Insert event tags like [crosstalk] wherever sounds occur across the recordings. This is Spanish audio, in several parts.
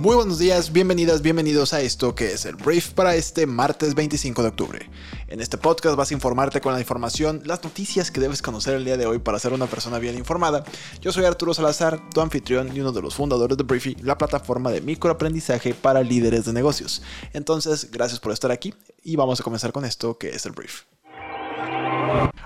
Muy buenos días, bienvenidas, bienvenidos a esto que es el brief para este martes 25 de octubre. En este podcast vas a informarte con la información, las noticias que debes conocer el día de hoy para ser una persona bien informada. Yo soy Arturo Salazar, tu anfitrión y uno de los fundadores de Briefy, la plataforma de microaprendizaje para líderes de negocios. Entonces, gracias por estar aquí y vamos a comenzar con esto que es el brief.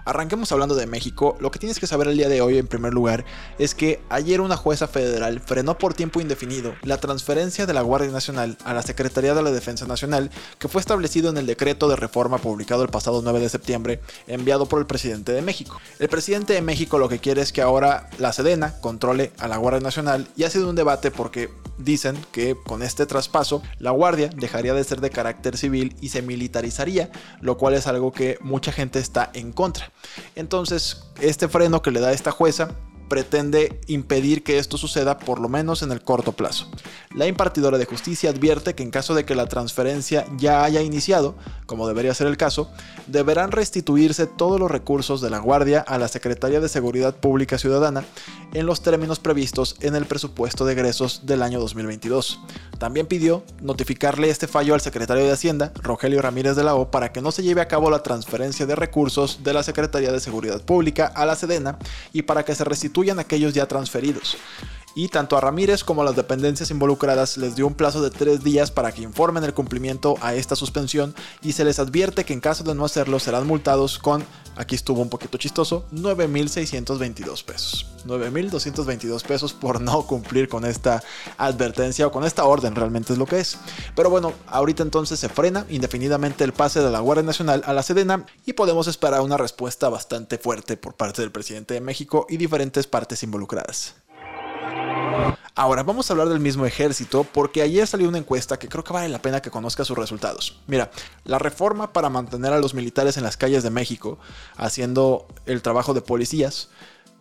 Arranquemos hablando de México. Lo que tienes que saber el día de hoy, en primer lugar, es que ayer una jueza federal frenó por tiempo indefinido la transferencia de la Guardia Nacional a la Secretaría de la Defensa Nacional, que fue establecido en el decreto de reforma publicado el pasado 9 de septiembre, enviado por el presidente de México. El presidente de México lo que quiere es que ahora la Sedena controle a la Guardia Nacional y ha sido un debate porque dicen que con este traspaso la Guardia dejaría de ser de carácter civil y se militarizaría, lo cual es algo que mucha gente está en contra. Entonces, este freno que le da esta jueza pretende impedir que esto suceda por lo menos en el corto plazo. La impartidora de justicia advierte que en caso de que la transferencia ya haya iniciado, como debería ser el caso, deberán restituirse todos los recursos de la Guardia a la Secretaría de Seguridad Pública Ciudadana en los términos previstos en el presupuesto de egresos del año 2022. También pidió notificarle este fallo al secretario de Hacienda, Rogelio Ramírez de la O, para que no se lleve a cabo la transferencia de recursos de la Secretaría de Seguridad Pública a la Sedena y para que se aquellos ya transferidos y tanto a Ramírez como a las dependencias involucradas les dio un plazo de tres días para que informen el cumplimiento a esta suspensión y se les advierte que en caso de no hacerlo serán multados con, aquí estuvo un poquito chistoso, 9.622 pesos. 9.222 pesos por no cumplir con esta advertencia o con esta orden realmente es lo que es. Pero bueno, ahorita entonces se frena indefinidamente el pase de la Guardia Nacional a la Sedena y podemos esperar una respuesta bastante fuerte por parte del presidente de México y diferentes partes involucradas. Ahora, vamos a hablar del mismo ejército porque ayer salió una encuesta que creo que vale la pena que conozca sus resultados. Mira, la reforma para mantener a los militares en las calles de México, haciendo el trabajo de policías,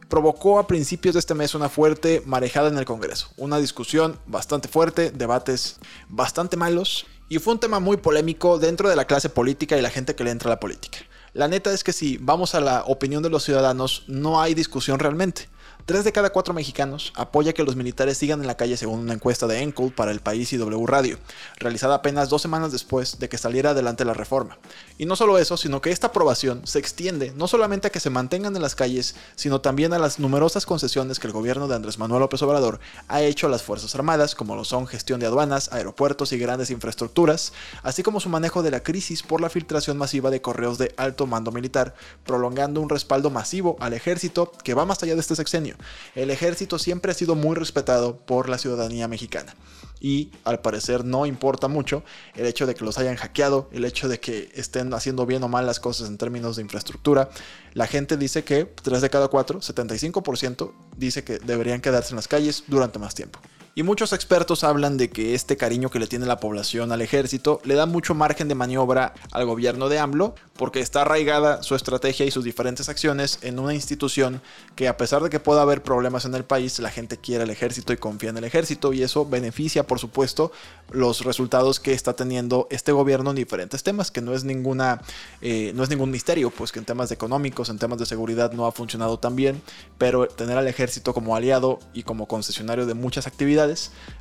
provocó a principios de este mes una fuerte marejada en el Congreso. Una discusión bastante fuerte, debates bastante malos y fue un tema muy polémico dentro de la clase política y la gente que le entra a la política. La neta es que si vamos a la opinión de los ciudadanos, no hay discusión realmente. Tres de cada cuatro mexicanos apoya que los militares sigan en la calle según una encuesta de Encol para el País y W Radio, realizada apenas dos semanas después de que saliera adelante la reforma. Y no solo eso, sino que esta aprobación se extiende no solamente a que se mantengan en las calles, sino también a las numerosas concesiones que el gobierno de Andrés Manuel López Obrador ha hecho a las Fuerzas Armadas, como lo son gestión de aduanas, aeropuertos y grandes infraestructuras, así como su manejo de la crisis por la filtración masiva de correos de alto mando militar, prolongando un respaldo masivo al ejército que va más allá de este sexenio el ejército siempre ha sido muy respetado por la ciudadanía mexicana. Y al parecer no importa mucho el hecho de que los hayan hackeado, el hecho de que estén haciendo bien o mal las cosas en términos de infraestructura. La gente dice que 3 de cada 4, 75%, dice que deberían quedarse en las calles durante más tiempo. Y muchos expertos hablan de que este cariño que le tiene la población al ejército le da mucho margen de maniobra al gobierno de AMLO porque está arraigada su estrategia y sus diferentes acciones en una institución que a pesar de que pueda haber problemas en el país, la gente quiere el ejército y confía en el ejército y eso beneficia por supuesto los resultados que está teniendo este gobierno en diferentes temas, que no es ninguna eh, no es ningún misterio, pues que en temas económicos, en temas de seguridad no ha funcionado tan bien, pero tener al ejército como aliado y como concesionario de muchas actividades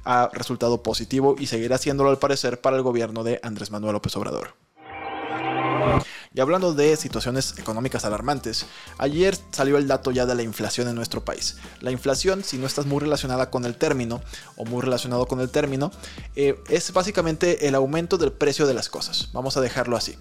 ha resultado positivo y seguirá haciéndolo al parecer para el gobierno de Andrés Manuel López Obrador. Y hablando de situaciones económicas alarmantes, ayer salió el dato ya de la inflación en nuestro país. La inflación, si no estás muy relacionada con el término o muy relacionado con el término, eh, es básicamente el aumento del precio de las cosas. Vamos a dejarlo así.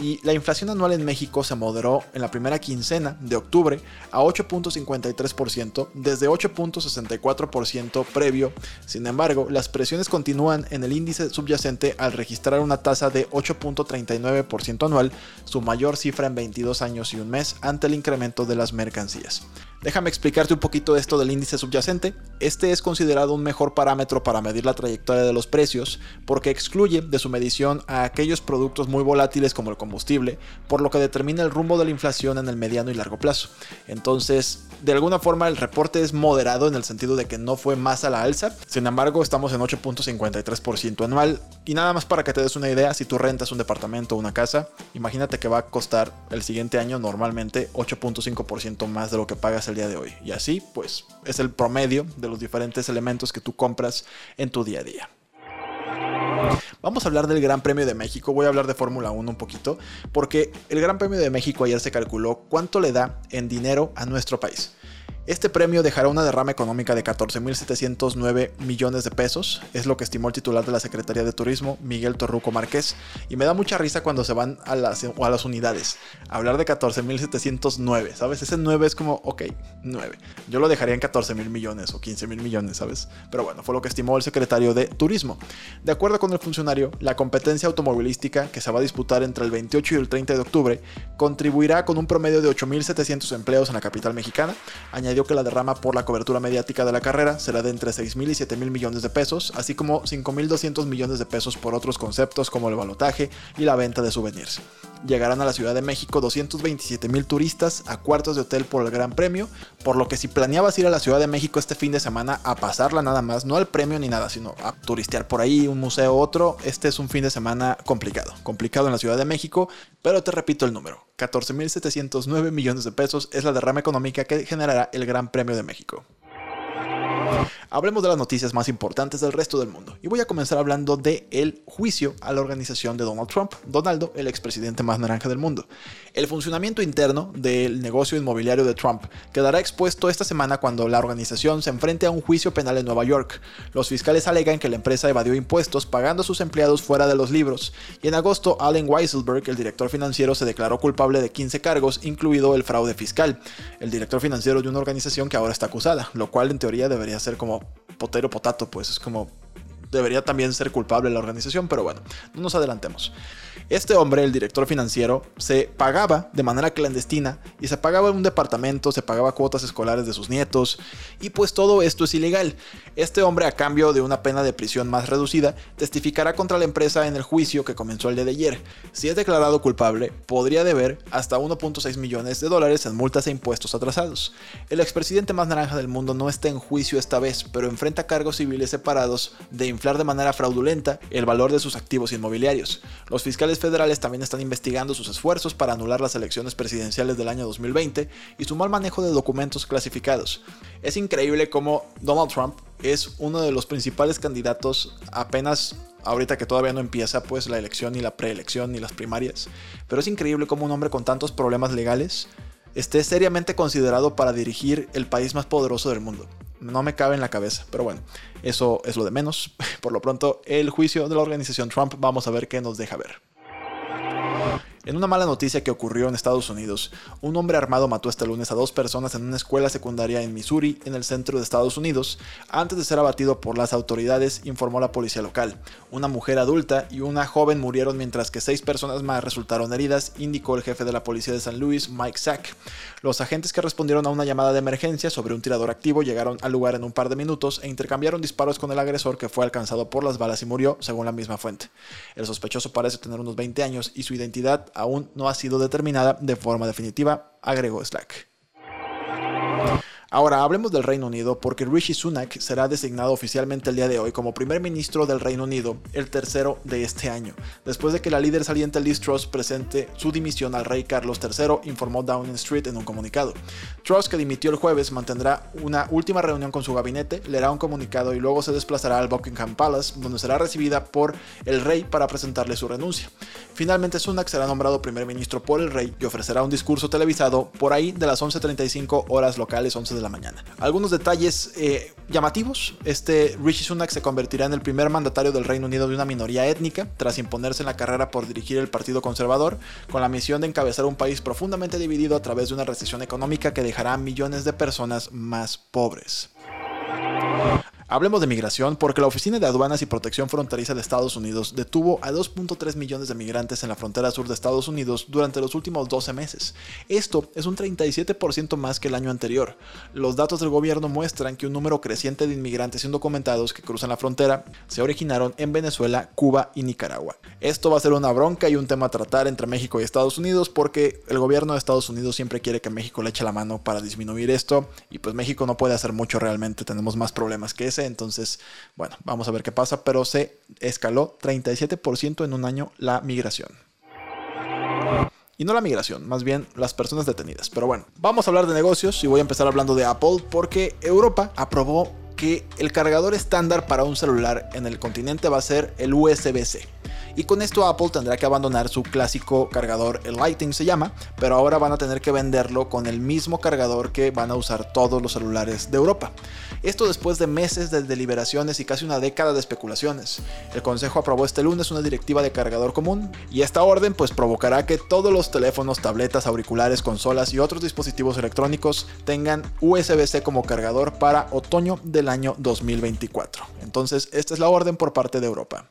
Y la inflación anual en México se moderó en la primera quincena de octubre a 8.53% desde 8.64% previo. Sin embargo, las presiones continúan en el índice subyacente al registrar una tasa de 8.39% anual, su mayor cifra en 22 años y un mes ante el incremento de las mercancías. Déjame explicarte un poquito esto del índice subyacente. Este es considerado un mejor parámetro para medir la trayectoria de los precios porque excluye de su medición a aquellos productos muy volátiles como el combustible, por lo que determina el rumbo de la inflación en el mediano y largo plazo. Entonces, de alguna forma el reporte es moderado en el sentido de que no fue más a la alza, sin embargo estamos en 8.53% anual y nada más para que te des una idea, si tú rentas un departamento o una casa, imagínate que va a costar el siguiente año normalmente 8.5% más de lo que pagas el día de hoy. Y así, pues, es el promedio de los diferentes elementos que tú compras en tu día a día. Vamos a hablar del Gran Premio de México, voy a hablar de Fórmula 1 un poquito, porque el Gran Premio de México ayer se calculó cuánto le da en dinero a nuestro país. Este premio dejará una derrama económica de 14.709 millones de pesos, es lo que estimó el titular de la Secretaría de Turismo, Miguel Torruco Márquez, y me da mucha risa cuando se van a las, a las unidades. Hablar de 14.709, ¿sabes? Ese 9 es como, ok, 9. Yo lo dejaría en 14.000 millones o 15.000 millones, ¿sabes? Pero bueno, fue lo que estimó el secretario de Turismo. De acuerdo con el funcionario, la competencia automovilística que se va a disputar entre el 28 y el 30 de octubre contribuirá con un promedio de 8.700 empleos en la capital mexicana, añadió que la derrama por la cobertura mediática de la carrera será de entre 6 mil y 7 mil millones de pesos, así como 5.200 millones de pesos por otros conceptos como el balotaje y la venta de souvenirs. Llegarán a la Ciudad de México 227 mil turistas a cuartos de hotel por el Gran Premio, por lo que si planeabas ir a la Ciudad de México este fin de semana a pasarla nada más, no al premio ni nada, sino a turistear por ahí, un museo u otro, este es un fin de semana complicado, complicado en la Ciudad de México, pero te repito el número, 14.709 millones de pesos es la derrama económica que generará el Gran Premio de México. Hablemos de las noticias más importantes del resto del mundo. Y voy a comenzar hablando de el juicio a la organización de Donald Trump, Donaldo, el expresidente más naranja del mundo. El funcionamiento interno del negocio inmobiliario de Trump quedará expuesto esta semana cuando la organización se enfrente a un juicio penal en Nueva York. Los fiscales alegan que la empresa evadió impuestos pagando a sus empleados fuera de los libros. Y en agosto, Allen Weisselberg, el director financiero, se declaró culpable de 15 cargos, incluido el fraude fiscal. El director financiero de una organización que ahora está acusada, lo cual en teoría debería ser como potero potato, pues es como debería también ser culpable la organización, pero bueno, no nos adelantemos. Este hombre, el director financiero, se pagaba de manera clandestina y se pagaba en un departamento, se pagaba cuotas escolares de sus nietos y pues todo esto es ilegal. Este hombre a cambio de una pena de prisión más reducida testificará contra la empresa en el juicio que comenzó el día de ayer. Si es declarado culpable, podría deber hasta 1.6 millones de dólares en multas e impuestos atrasados. El expresidente más naranja del mundo no está en juicio esta vez, pero enfrenta cargos civiles separados de inflar de manera fraudulenta el valor de sus activos inmobiliarios. Los fiscales federales también están investigando sus esfuerzos para anular las elecciones presidenciales del año 2020 y su mal manejo de documentos clasificados. Es increíble cómo Donald Trump es uno de los principales candidatos apenas ahorita que todavía no empieza pues la elección ni la preelección ni las primarias, pero es increíble cómo un hombre con tantos problemas legales esté seriamente considerado para dirigir el país más poderoso del mundo. No me cabe en la cabeza, pero bueno, eso es lo de menos. [laughs] Por lo pronto, el juicio de la organización Trump, vamos a ver qué nos deja ver. En una mala noticia que ocurrió en Estados Unidos, un hombre armado mató este lunes a dos personas en una escuela secundaria en Missouri, en el centro de Estados Unidos, antes de ser abatido por las autoridades, informó la policía local. Una mujer adulta y una joven murieron mientras que seis personas más resultaron heridas, indicó el jefe de la policía de San Luis, Mike Sack. Los agentes que respondieron a una llamada de emergencia sobre un tirador activo llegaron al lugar en un par de minutos e intercambiaron disparos con el agresor que fue alcanzado por las balas y murió, según la misma fuente. El sospechoso parece tener unos 20 años y su identidad aún no ha sido determinada de forma definitiva, agregó Slack. Ahora hablemos del Reino Unido porque Rishi Sunak será designado oficialmente el día de hoy como primer ministro del Reino Unido, el tercero de este año, después de que la líder saliente Liz Truss presente su dimisión al rey Carlos III, informó Downing Street en un comunicado. Truss, que dimitió el jueves, mantendrá una última reunión con su gabinete, leerá un comunicado y luego se desplazará al Buckingham Palace, donde será recibida por el rey para presentarle su renuncia. Finalmente Sunak será nombrado primer ministro por el rey y ofrecerá un discurso televisado por ahí de las 11.35 horas locales 11 de la mañana. Algunos detalles eh, llamativos. Este Rishi Sunak se convertirá en el primer mandatario del Reino Unido de una minoría étnica, tras imponerse en la carrera por dirigir el Partido Conservador, con la misión de encabezar un país profundamente dividido a través de una recesión económica que dejará a millones de personas más pobres. Hablemos de migración porque la Oficina de Aduanas y Protección Fronteriza de Estados Unidos detuvo a 2.3 millones de migrantes en la frontera sur de Estados Unidos durante los últimos 12 meses. Esto es un 37% más que el año anterior. Los datos del gobierno muestran que un número creciente de inmigrantes indocumentados que cruzan la frontera se originaron en Venezuela, Cuba y Nicaragua. Esto va a ser una bronca y un tema a tratar entre México y Estados Unidos porque el gobierno de Estados Unidos siempre quiere que México le eche la mano para disminuir esto y pues México no puede hacer mucho realmente, tenemos más problemas que ese entonces, bueno, vamos a ver qué pasa, pero se escaló 37% en un año la migración. Y no la migración, más bien las personas detenidas. Pero bueno, vamos a hablar de negocios y voy a empezar hablando de Apple porque Europa aprobó que el cargador estándar para un celular en el continente va a ser el USB-C. Y con esto Apple tendrá que abandonar su clásico cargador, el Lightning se llama, pero ahora van a tener que venderlo con el mismo cargador que van a usar todos los celulares de Europa. Esto después de meses de deliberaciones y casi una década de especulaciones. El Consejo aprobó este lunes una directiva de cargador común y esta orden pues provocará que todos los teléfonos, tabletas, auriculares, consolas y otros dispositivos electrónicos tengan USB-C como cargador para otoño del año 2024. Entonces esta es la orden por parte de Europa.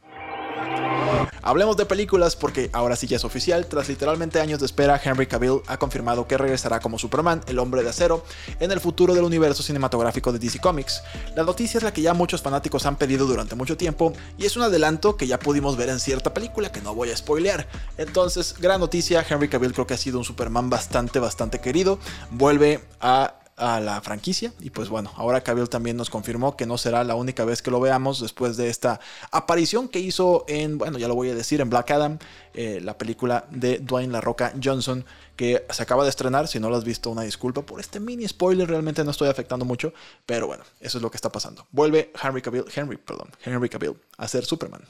Hablemos de películas porque ahora sí ya es oficial. Tras literalmente años de espera, Henry Cavill ha confirmado que regresará como Superman, el hombre de acero, en el futuro del universo cinematográfico de DC Comics. La noticia es la que ya muchos fanáticos han pedido durante mucho tiempo y es un adelanto que ya pudimos ver en cierta película que no voy a spoilear. Entonces, gran noticia, Henry Cavill creo que ha sido un Superman bastante, bastante querido. Vuelve a a la franquicia. Y pues bueno, ahora Cavill también nos confirmó que no será la única vez que lo veamos después de esta aparición que hizo en, bueno, ya lo voy a decir, en Black Adam, eh, la película de Dwayne La Roca Johnson, que se acaba de estrenar. Si no lo has visto, una disculpa por este mini spoiler, realmente no estoy afectando mucho, pero bueno, eso es lo que está pasando. Vuelve Henry Cavill, Henry, perdón, Henry Cavill a ser Superman.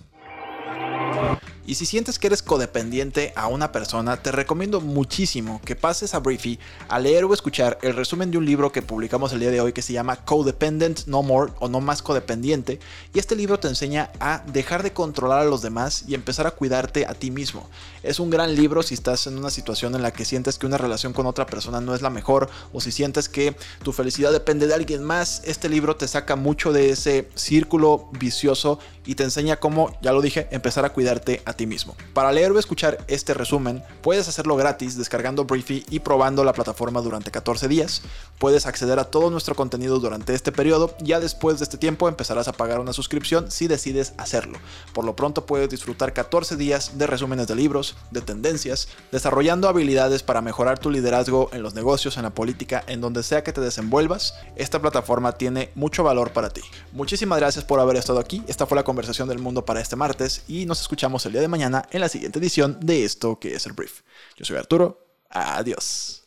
Y si sientes que eres codependiente a una persona, te recomiendo muchísimo que pases a Briefy a leer o escuchar el resumen de un libro que publicamos el día de hoy que se llama Codependent No More o No Más Codependiente. Y este libro te enseña a dejar de controlar a los demás y empezar a cuidarte a ti mismo. Es un gran libro si estás en una situación en la que sientes que una relación con otra persona no es la mejor o si sientes que tu felicidad depende de alguien más. Este libro te saca mucho de ese círculo vicioso y te enseña cómo, ya lo dije, empezar a cuidarte a ti mismo. Para leer o escuchar este resumen, puedes hacerlo gratis descargando Briefy y probando la plataforma durante 14 días. Puedes acceder a todo nuestro contenido durante este periodo. Ya después de este tiempo empezarás a pagar una suscripción si decides hacerlo. Por lo pronto puedes disfrutar 14 días de resúmenes de libros, de tendencias, desarrollando habilidades para mejorar tu liderazgo en los negocios, en la política, en donde sea que te desenvuelvas. Esta plataforma tiene mucho valor para ti. Muchísimas gracias por haber estado aquí. Esta fue la conversación del mundo para este martes y nos escuchamos el día de mañana en la siguiente edición de esto que es el brief. Yo soy Arturo, adiós.